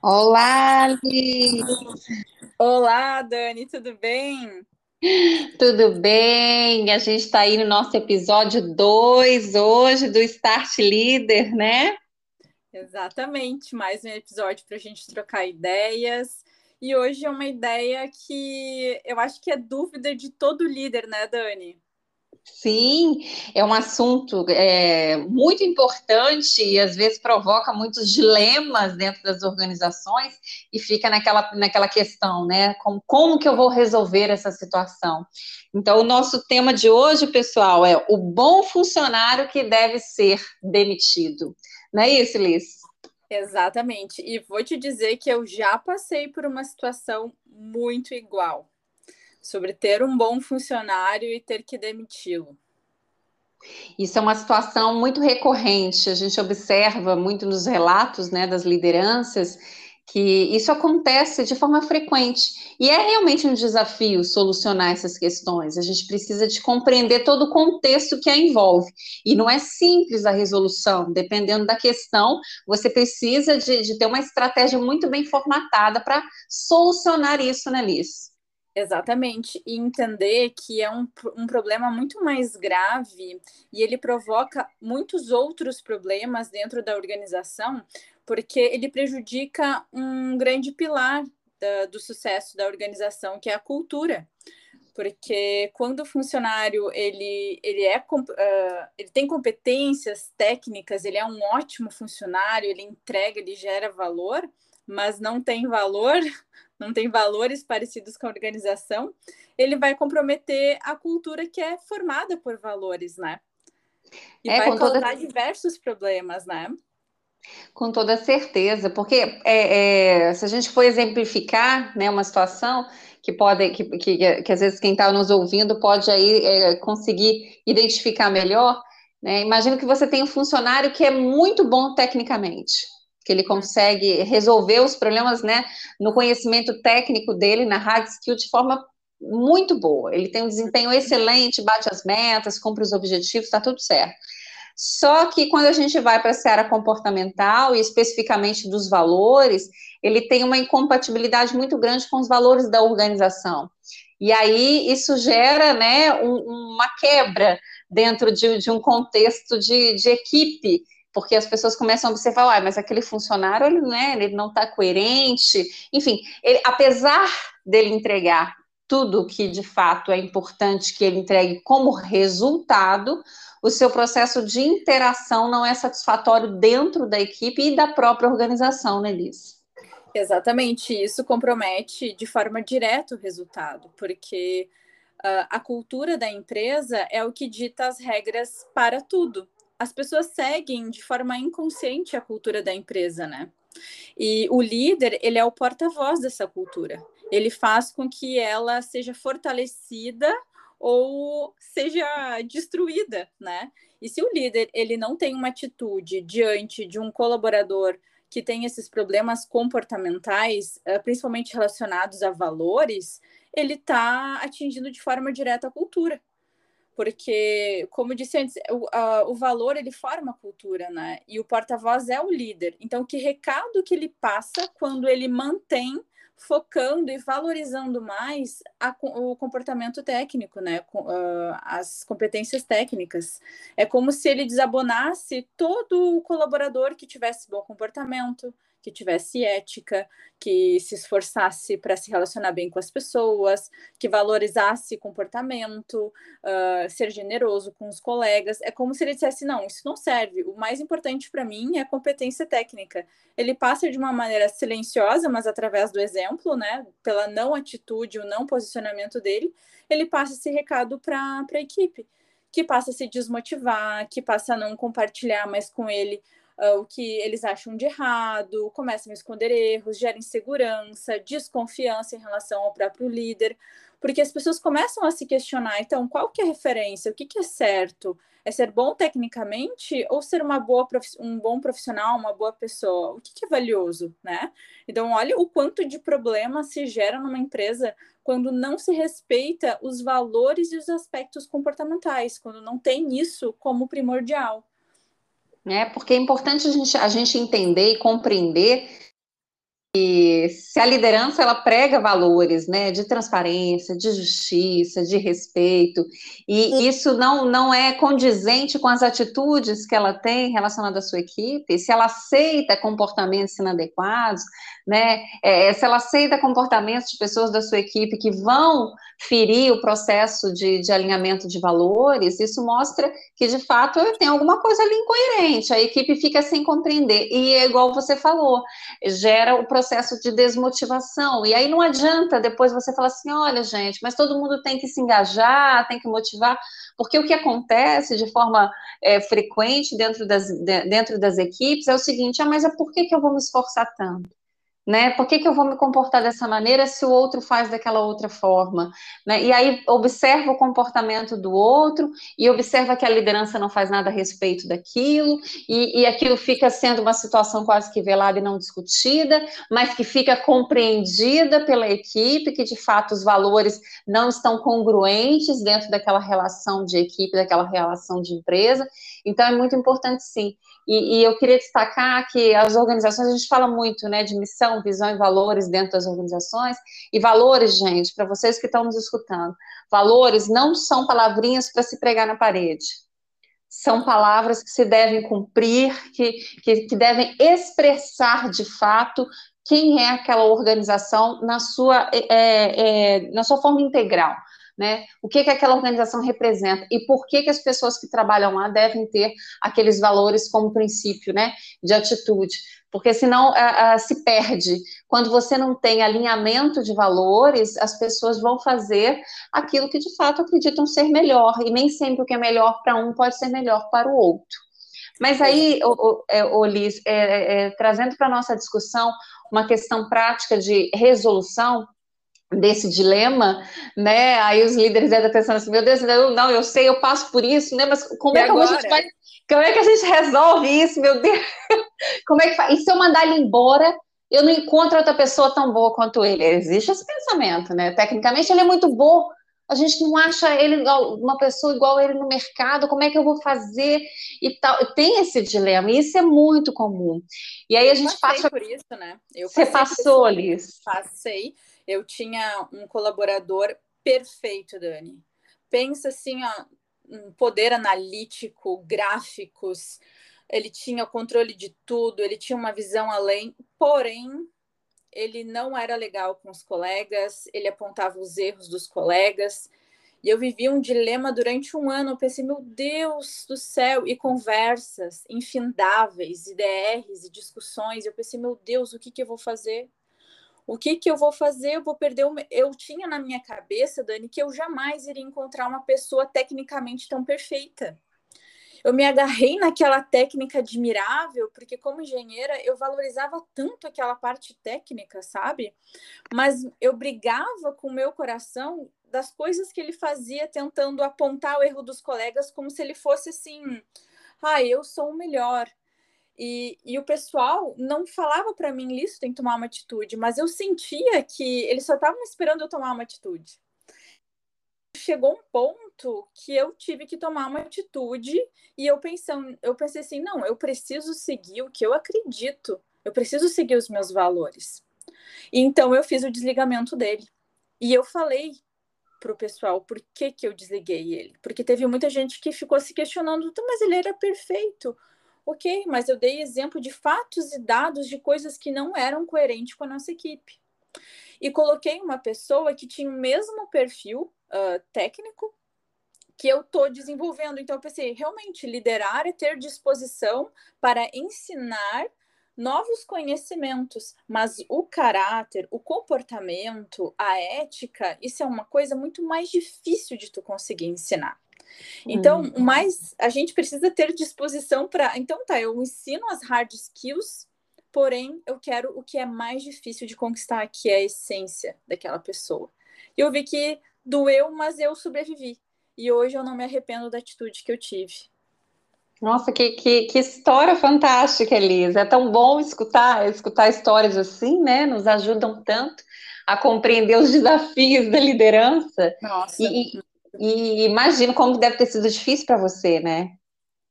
Olá, Liz! Olá, Dani, tudo bem? Tudo bem? A gente está aí no nosso episódio 2 hoje do Start Leader, né? Exatamente, mais um episódio para a gente trocar ideias. E hoje é uma ideia que eu acho que é dúvida de todo líder, né, Dani? Sim, é um assunto é, muito importante e às vezes provoca muitos dilemas dentro das organizações e fica naquela, naquela questão, né? Como, como que eu vou resolver essa situação? Então, o nosso tema de hoje, pessoal, é o bom funcionário que deve ser demitido. Não é isso, Liz? Exatamente. E vou te dizer que eu já passei por uma situação muito igual sobre ter um bom funcionário e ter que demiti-lo. Isso é uma situação muito recorrente, a gente observa muito nos relatos né, das lideranças que isso acontece de forma frequente. E é realmente um desafio solucionar essas questões. A gente precisa de compreender todo o contexto que a envolve. E não é simples a resolução, dependendo da questão, você precisa de, de ter uma estratégia muito bem formatada para solucionar isso, né, Liz? Exatamente, e entender que é um, um problema muito mais grave e ele provoca muitos outros problemas dentro da organização, porque ele prejudica um grande pilar da, do sucesso da organização, que é a cultura. Porque quando o funcionário ele, ele, é, uh, ele tem competências técnicas, ele é um ótimo funcionário, ele entrega, ele gera valor, mas não tem valor, não tem valores parecidos com a organização, ele vai comprometer a cultura que é formada por valores, né? E é, vai causar toda... diversos problemas, né? Com toda certeza, porque é, é, se a gente for exemplificar né, uma situação que pode, que, que, que às vezes quem está nos ouvindo pode aí é, conseguir identificar melhor, né? Imagina que você tem um funcionário que é muito bom tecnicamente, que ele consegue resolver os problemas, né, no conhecimento técnico dele, na hard skill, de forma muito boa. Ele tem um desempenho excelente, bate as metas, cumpre os objetivos, está tudo certo. Só que quando a gente vai para a seara comportamental e especificamente dos valores, ele tem uma incompatibilidade muito grande com os valores da organização. E aí isso gera né, um, uma quebra dentro de, de um contexto de, de equipe porque as pessoas começam a observar, ah, mas aquele funcionário, ele, né, ele não está coerente, enfim, ele, apesar dele entregar tudo que de fato é importante que ele entregue como resultado, o seu processo de interação não é satisfatório dentro da equipe e da própria organização, né? Exatamente, isso compromete de forma direta o resultado, porque uh, a cultura da empresa é o que dita as regras para tudo as pessoas seguem de forma inconsciente a cultura da empresa, né? E o líder, ele é o porta-voz dessa cultura. Ele faz com que ela seja fortalecida ou seja destruída, né? E se o líder ele não tem uma atitude diante de um colaborador que tem esses problemas comportamentais, eh, principalmente relacionados a valores, ele está atingindo de forma direta a cultura porque, como disse antes, o, a, o valor ele forma a cultura, né? E o porta-voz é o líder. Então, que recado que ele passa quando ele mantém focando e valorizando mais a, o comportamento técnico, né? Uh, as competências técnicas. É como se ele desabonasse todo o colaborador que tivesse bom comportamento, que tivesse ética, que se esforçasse para se relacionar bem com as pessoas, que valorizasse comportamento, uh, ser generoso com os colegas. É como se ele dissesse: não, isso não serve. O mais importante para mim é a competência técnica. Ele passa de uma maneira silenciosa, mas através do exemplo, né, pela não atitude, o não posicionamento dele, ele passa esse recado para a equipe que passa a se desmotivar, que passa a não compartilhar mais com ele uh, o que eles acham de errado, começam a esconder erros, gera insegurança, desconfiança em relação ao próprio líder, porque as pessoas começam a se questionar, então, qual que é a referência? O que, que é certo? É ser bom tecnicamente ou ser uma boa um bom profissional, uma boa pessoa? O que, que é valioso, né? Então, olha o quanto de problema se gera numa empresa quando não se respeita os valores e os aspectos comportamentais, quando não tem isso como primordial né? Porque é importante a gente, a gente entender e compreender se a liderança ela prega valores, né, de transparência, de justiça, de respeito, e isso não, não é condizente com as atitudes que ela tem relacionadas à sua equipe, se ela aceita comportamentos inadequados, né, é, se ela aceita comportamentos de pessoas da sua equipe que vão ferir o processo de, de alinhamento de valores, isso mostra que de fato tem alguma coisa ali incoerente, a equipe fica sem compreender, e é igual você falou, gera o processo processo de desmotivação. E aí não adianta depois você falar assim: olha, gente, mas todo mundo tem que se engajar, tem que motivar, porque o que acontece de forma é, frequente dentro das, de, dentro das equipes é o seguinte: ah, mas é por que, que eu vou me esforçar tanto? Né? Por que, que eu vou me comportar dessa maneira se o outro faz daquela outra forma? Né? E aí observa o comportamento do outro e observa que a liderança não faz nada a respeito daquilo, e, e aquilo fica sendo uma situação quase que velada e não discutida, mas que fica compreendida pela equipe, que de fato os valores não estão congruentes dentro daquela relação de equipe, daquela relação de empresa. Então é muito importante sim. E, e eu queria destacar que as organizações, a gente fala muito né, de missão, visão e valores dentro das organizações. E valores, gente, para vocês que estão nos escutando, valores não são palavrinhas para se pregar na parede. São palavras que se devem cumprir, que, que, que devem expressar de fato quem é aquela organização na sua, é, é, na sua forma integral. Né? O que, que aquela organização representa e por que, que as pessoas que trabalham lá devem ter aqueles valores como princípio né, de atitude porque senão se perde. Quando você não tem alinhamento de valores, as pessoas vão fazer aquilo que de fato acreditam ser melhor, e nem sempre o que é melhor para um pode ser melhor para o outro. Mas aí, o, o, é, é, é, é, trazendo para a nossa discussão uma questão prática de resolução, desse dilema, né? Aí os líderes devem estar pensando assim, meu Deus, não, eu sei, eu passo por isso, né? Mas como e é que agora? a gente vai como é que a gente resolve isso, meu Deus? Como é que faz? E se eu mandar ele embora, eu não encontro outra pessoa tão boa quanto ele? Existe esse pensamento, né? Tecnicamente ele é muito bom, a gente não acha ele uma pessoa igual ele no mercado, como é que eu vou fazer e tal. Tem esse dilema, e isso é muito comum. E aí a gente eu passa por isso, né? Eu Você passou, Liz? Passei. Eu tinha um colaborador perfeito, Dani. Pensa assim, ó, um poder analítico, gráficos, ele tinha o controle de tudo, ele tinha uma visão além, porém, ele não era legal com os colegas, ele apontava os erros dos colegas. E eu vivi um dilema durante um ano. Eu pensei, meu Deus do céu, e conversas infindáveis, IDRs e discussões. Eu pensei, meu Deus, o que, que eu vou fazer? O que, que eu vou fazer? Eu vou perder. O... Eu tinha na minha cabeça, Dani, que eu jamais iria encontrar uma pessoa tecnicamente tão perfeita. Eu me agarrei naquela técnica admirável, porque como engenheira eu valorizava tanto aquela parte técnica, sabe? Mas eu brigava com o meu coração das coisas que ele fazia, tentando apontar o erro dos colegas como se ele fosse assim: ah, eu sou o melhor. E, e o pessoal não falava para mim, isso tem que tomar uma atitude, mas eu sentia que eles só estavam esperando eu tomar uma atitude. Chegou um ponto que eu tive que tomar uma atitude e eu eu pensei assim, não, eu preciso seguir o que eu acredito, eu preciso seguir os meus valores. E então eu fiz o desligamento dele. E eu falei pro pessoal por que, que eu desliguei ele. Porque teve muita gente que ficou se questionando, mas ele era perfeito. Ok, mas eu dei exemplo de fatos e dados de coisas que não eram coerentes com a nossa equipe. E coloquei uma pessoa que tinha o mesmo perfil uh, técnico que eu estou desenvolvendo. Então, eu pensei, realmente, liderar é ter disposição para ensinar novos conhecimentos, mas o caráter, o comportamento, a ética, isso é uma coisa muito mais difícil de tu conseguir ensinar. Então, hum. mais a gente precisa ter disposição para. Então, tá, eu ensino as hard skills, porém, eu quero o que é mais difícil de conquistar, que é a essência daquela pessoa. E eu vi que doeu, mas eu sobrevivi. E hoje eu não me arrependo da atitude que eu tive. Nossa, que, que, que, história fantástica, Elisa. É tão bom escutar, escutar histórias assim, né? Nos ajudam tanto a compreender os desafios da liderança. Nossa. E, e imagino como deve ter sido difícil para você, né?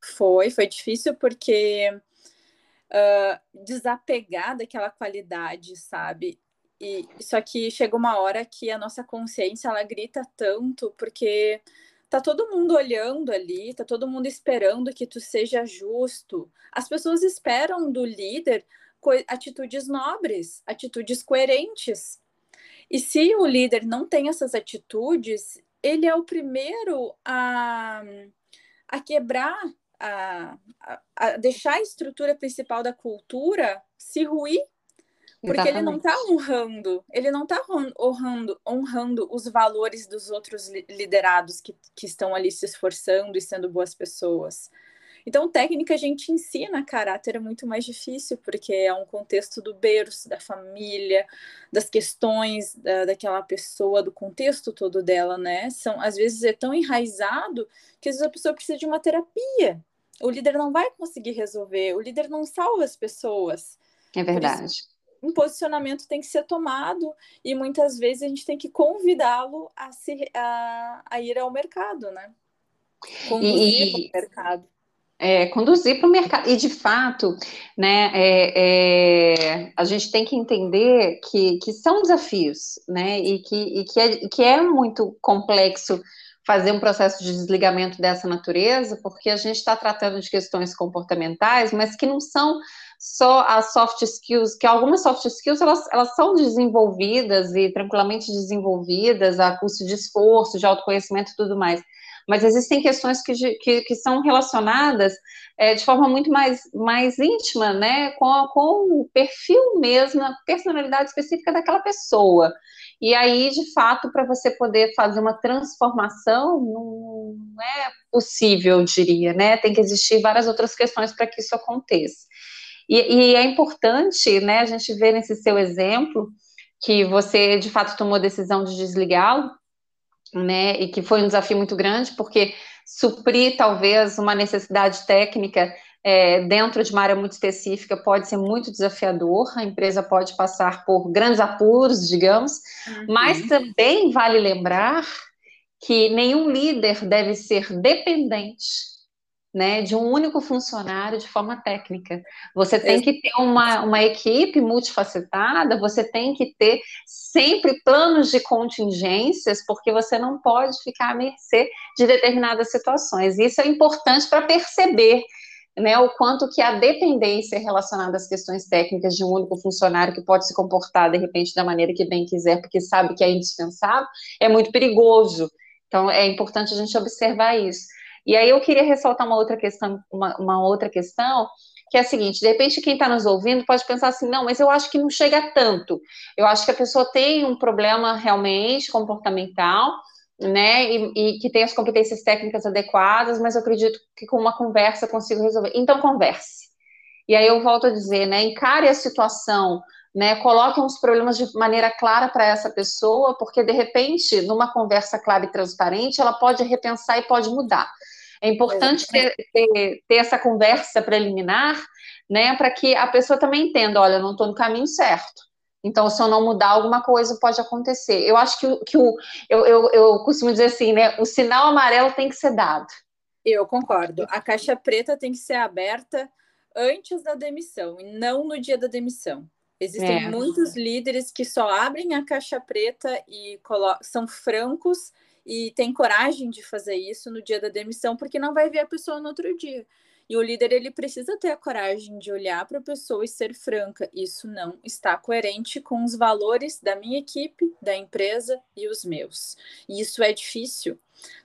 Foi, foi difícil porque uh, desapegar daquela qualidade, sabe? E só que chega uma hora que a nossa consciência ela grita tanto porque tá todo mundo olhando ali, tá todo mundo esperando que tu seja justo. As pessoas esperam do líder atitudes nobres, atitudes coerentes. E se o líder não tem essas atitudes, ele é o primeiro a, a quebrar, a, a, deixar a estrutura principal da cultura se ruir porque Exatamente. ele não está honrando, ele não está honrando, honrando os valores dos outros liderados que, que estão ali se esforçando e sendo boas pessoas. Então, técnica a gente ensina, caráter é muito mais difícil, porque é um contexto do berço, da família, das questões da, daquela pessoa, do contexto todo dela, né? São, às vezes é tão enraizado que às vezes a pessoa precisa de uma terapia. O líder não vai conseguir resolver, o líder não salva as pessoas. É verdade um posicionamento tem que ser tomado e muitas vezes a gente tem que convidá-lo a, se, a, a ir ao mercado, né? Conduzir para o mercado. É, conduzir para o mercado. E, de fato, né, é, é, a gente tem que entender que, que são desafios, né, e que, e que, é, que é muito complexo fazer um processo de desligamento dessa natureza, porque a gente está tratando de questões comportamentais, mas que não são só as soft skills, que algumas soft skills elas, elas são desenvolvidas e tranquilamente desenvolvidas a custo de esforço, de autoconhecimento e tudo mais. Mas existem questões que, que, que são relacionadas é, de forma muito mais, mais íntima, né, com, com o perfil mesmo, a personalidade específica daquela pessoa. E aí, de fato, para você poder fazer uma transformação, não é possível, eu diria, né? Tem que existir várias outras questões para que isso aconteça. E, e é importante, né, a gente ver nesse seu exemplo que você de fato tomou a decisão de desligá-lo, né, e que foi um desafio muito grande, porque suprir talvez uma necessidade técnica é, dentro de uma área muito específica pode ser muito desafiador, a empresa pode passar por grandes apuros, digamos, uhum. mas também vale lembrar que nenhum líder deve ser dependente né, de um único funcionário de forma técnica. Você tem que ter uma, uma equipe multifacetada, você tem que ter sempre planos de contingências, porque você não pode ficar à mercê de determinadas situações. Isso é importante para perceber né, o quanto que a dependência relacionada às questões técnicas de um único funcionário que pode se comportar, de repente, da maneira que bem quiser, porque sabe que é indispensável, é muito perigoso. Então, é importante a gente observar isso. E aí eu queria ressaltar uma outra questão, uma, uma outra questão, que é a seguinte: de repente, quem está nos ouvindo pode pensar assim, não, mas eu acho que não chega tanto. Eu acho que a pessoa tem um problema realmente comportamental, né? E, e, que tem as competências técnicas adequadas, mas eu acredito que com uma conversa consigo resolver. Então, converse. E aí eu volto a dizer, né? Encare a situação, né? Coloque os problemas de maneira clara para essa pessoa, porque de repente, numa conversa clara e transparente, ela pode repensar e pode mudar. É importante ter, ter, ter, essa conversa preliminar, né, para que a pessoa também entenda, olha, eu não estou no caminho certo. Então, se eu não mudar, alguma coisa pode acontecer. Eu acho que, o, que o, eu, eu, eu costumo dizer assim, né, o sinal amarelo tem que ser dado. Eu concordo. A caixa preta tem que ser aberta antes da demissão e não no dia da demissão. Existem é. muitos líderes que só abrem a caixa preta e são francos e tem coragem de fazer isso no dia da demissão, porque não vai ver a pessoa no outro dia. E o líder ele precisa ter a coragem de olhar para a pessoa e ser franca. Isso não está coerente com os valores da minha equipe, da empresa e os meus. E isso é difícil.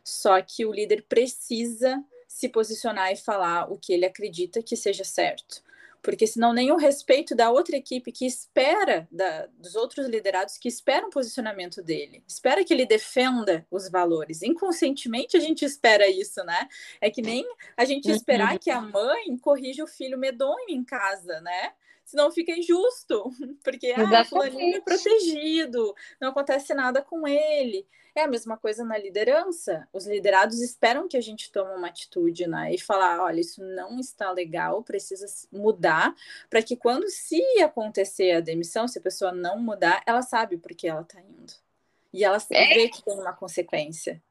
Só que o líder precisa se posicionar e falar o que ele acredita que seja certo porque senão nem o respeito da outra equipe que espera, da, dos outros liderados que esperam o posicionamento dele, espera que ele defenda os valores. Inconscientemente a gente espera isso, né? É que nem a gente esperar que a mãe corrija o filho medonho em casa, né? Senão fica injusto, porque ah, fulaninho é protegido, não acontece nada com ele. É a mesma coisa na liderança. Os liderados esperam que a gente tome uma atitude, né? E falar, olha, isso não está legal, precisa mudar, para que quando se acontecer a demissão, se a pessoa não mudar, ela sabe por que ela está indo. E ela é. vê que tem uma consequência.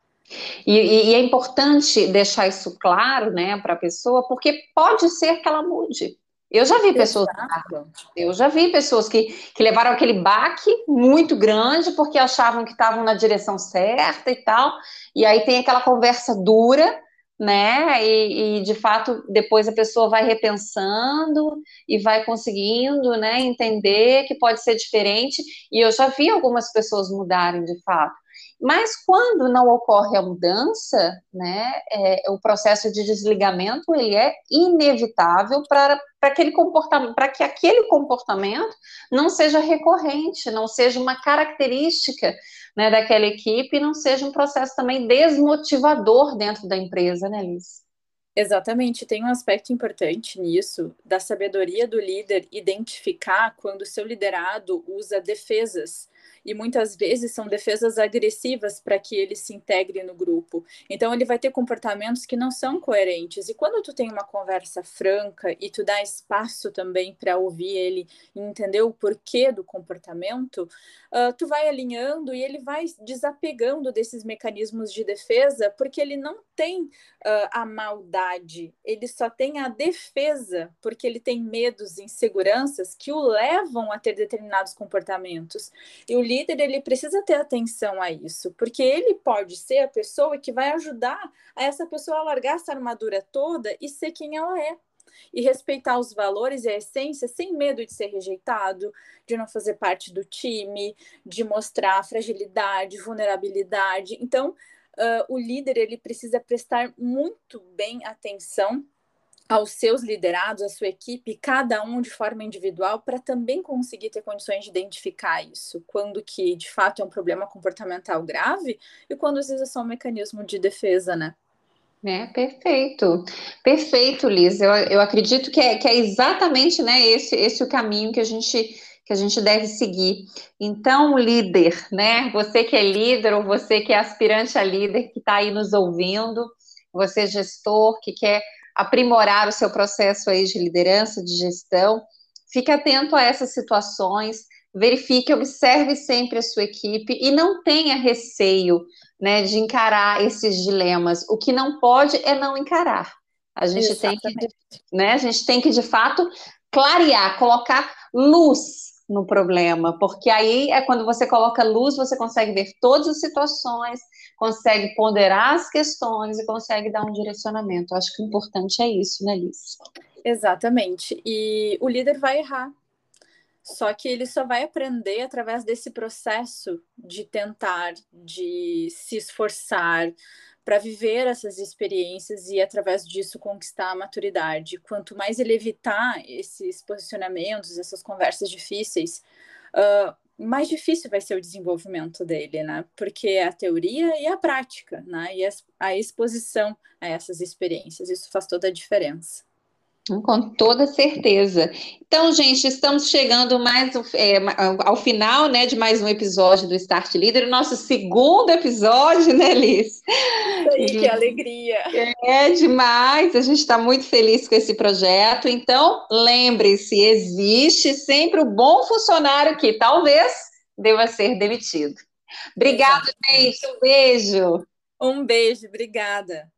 E, e, é importante deixar isso claro, né, para a pessoa, porque pode ser que ela mude. Eu já vi pessoas, eu já vi pessoas que, que levaram aquele baque muito grande porque achavam que estavam na direção certa e tal, e aí tem aquela conversa dura, né? E, e, de fato depois a pessoa vai repensando e vai conseguindo, né, entender que pode ser diferente. E eu já vi algumas pessoas mudarem de fato. Mas quando não ocorre a mudança, né, é, o processo de desligamento ele é inevitável para aquele comportamento, para que aquele comportamento não seja recorrente, não seja uma característica né, daquela equipe, não seja um processo também desmotivador dentro da empresa, né, Liz? Exatamente, tem um aspecto importante nisso, da sabedoria do líder identificar quando o seu liderado usa defesas e muitas vezes são defesas agressivas para que ele se integre no grupo. Então ele vai ter comportamentos que não são coerentes. E quando tu tem uma conversa franca e tu dá espaço também para ouvir ele e entender o porquê do comportamento, uh, tu vai alinhando e ele vai desapegando desses mecanismos de defesa, porque ele não tem uh, a maldade, ele só tem a defesa, porque ele tem medos e inseguranças que o levam a ter determinados comportamentos. E o líder ele precisa ter atenção a isso, porque ele pode ser a pessoa que vai ajudar a essa pessoa a largar essa armadura toda e ser quem ela é. E respeitar os valores e a essência sem medo de ser rejeitado, de não fazer parte do time, de mostrar fragilidade, vulnerabilidade. Então, uh, o líder ele precisa prestar muito bem atenção aos seus liderados, à sua equipe, cada um de forma individual, para também conseguir ter condições de identificar isso, quando que de fato é um problema comportamental grave e quando às vezes é só um mecanismo de defesa, né? É, perfeito, perfeito, Liz. Eu, eu acredito que é, que é exatamente né, esse, esse o caminho que a gente que a gente deve seguir. Então, líder, né? Você que é líder ou você que é aspirante a líder que está aí nos ouvindo, você gestor que quer aprimorar o seu processo aí de liderança, de gestão. Fique atento a essas situações, verifique, observe sempre a sua equipe e não tenha receio né, de encarar esses dilemas. O que não pode é não encarar. A gente tem que, né, a gente tem que de fato clarear, colocar luz no problema, porque aí é quando você coloca luz, você consegue ver todas as situações, consegue ponderar as questões e consegue dar um direcionamento. Acho que o importante é isso, né, Liz? Exatamente. E o líder vai errar. Só que ele só vai aprender através desse processo de tentar, de se esforçar para viver essas experiências e através disso conquistar a maturidade. Quanto mais ele evitar esses posicionamentos, essas conversas difíceis, uh, mais difícil vai ser o desenvolvimento dele, né? Porque é a teoria e a prática, né? E a exposição a essas experiências, isso faz toda a diferença. Com toda certeza. Então, gente, estamos chegando mais é, ao final, né, de mais um episódio do Start Leader, o nosso segundo episódio, né, Liz? Aí, que alegria! É demais, a gente está muito feliz com esse projeto. Então, lembre-se, existe sempre o bom funcionário que talvez deva ser demitido. Obrigada, gente. Um beijo. Um beijo, obrigada.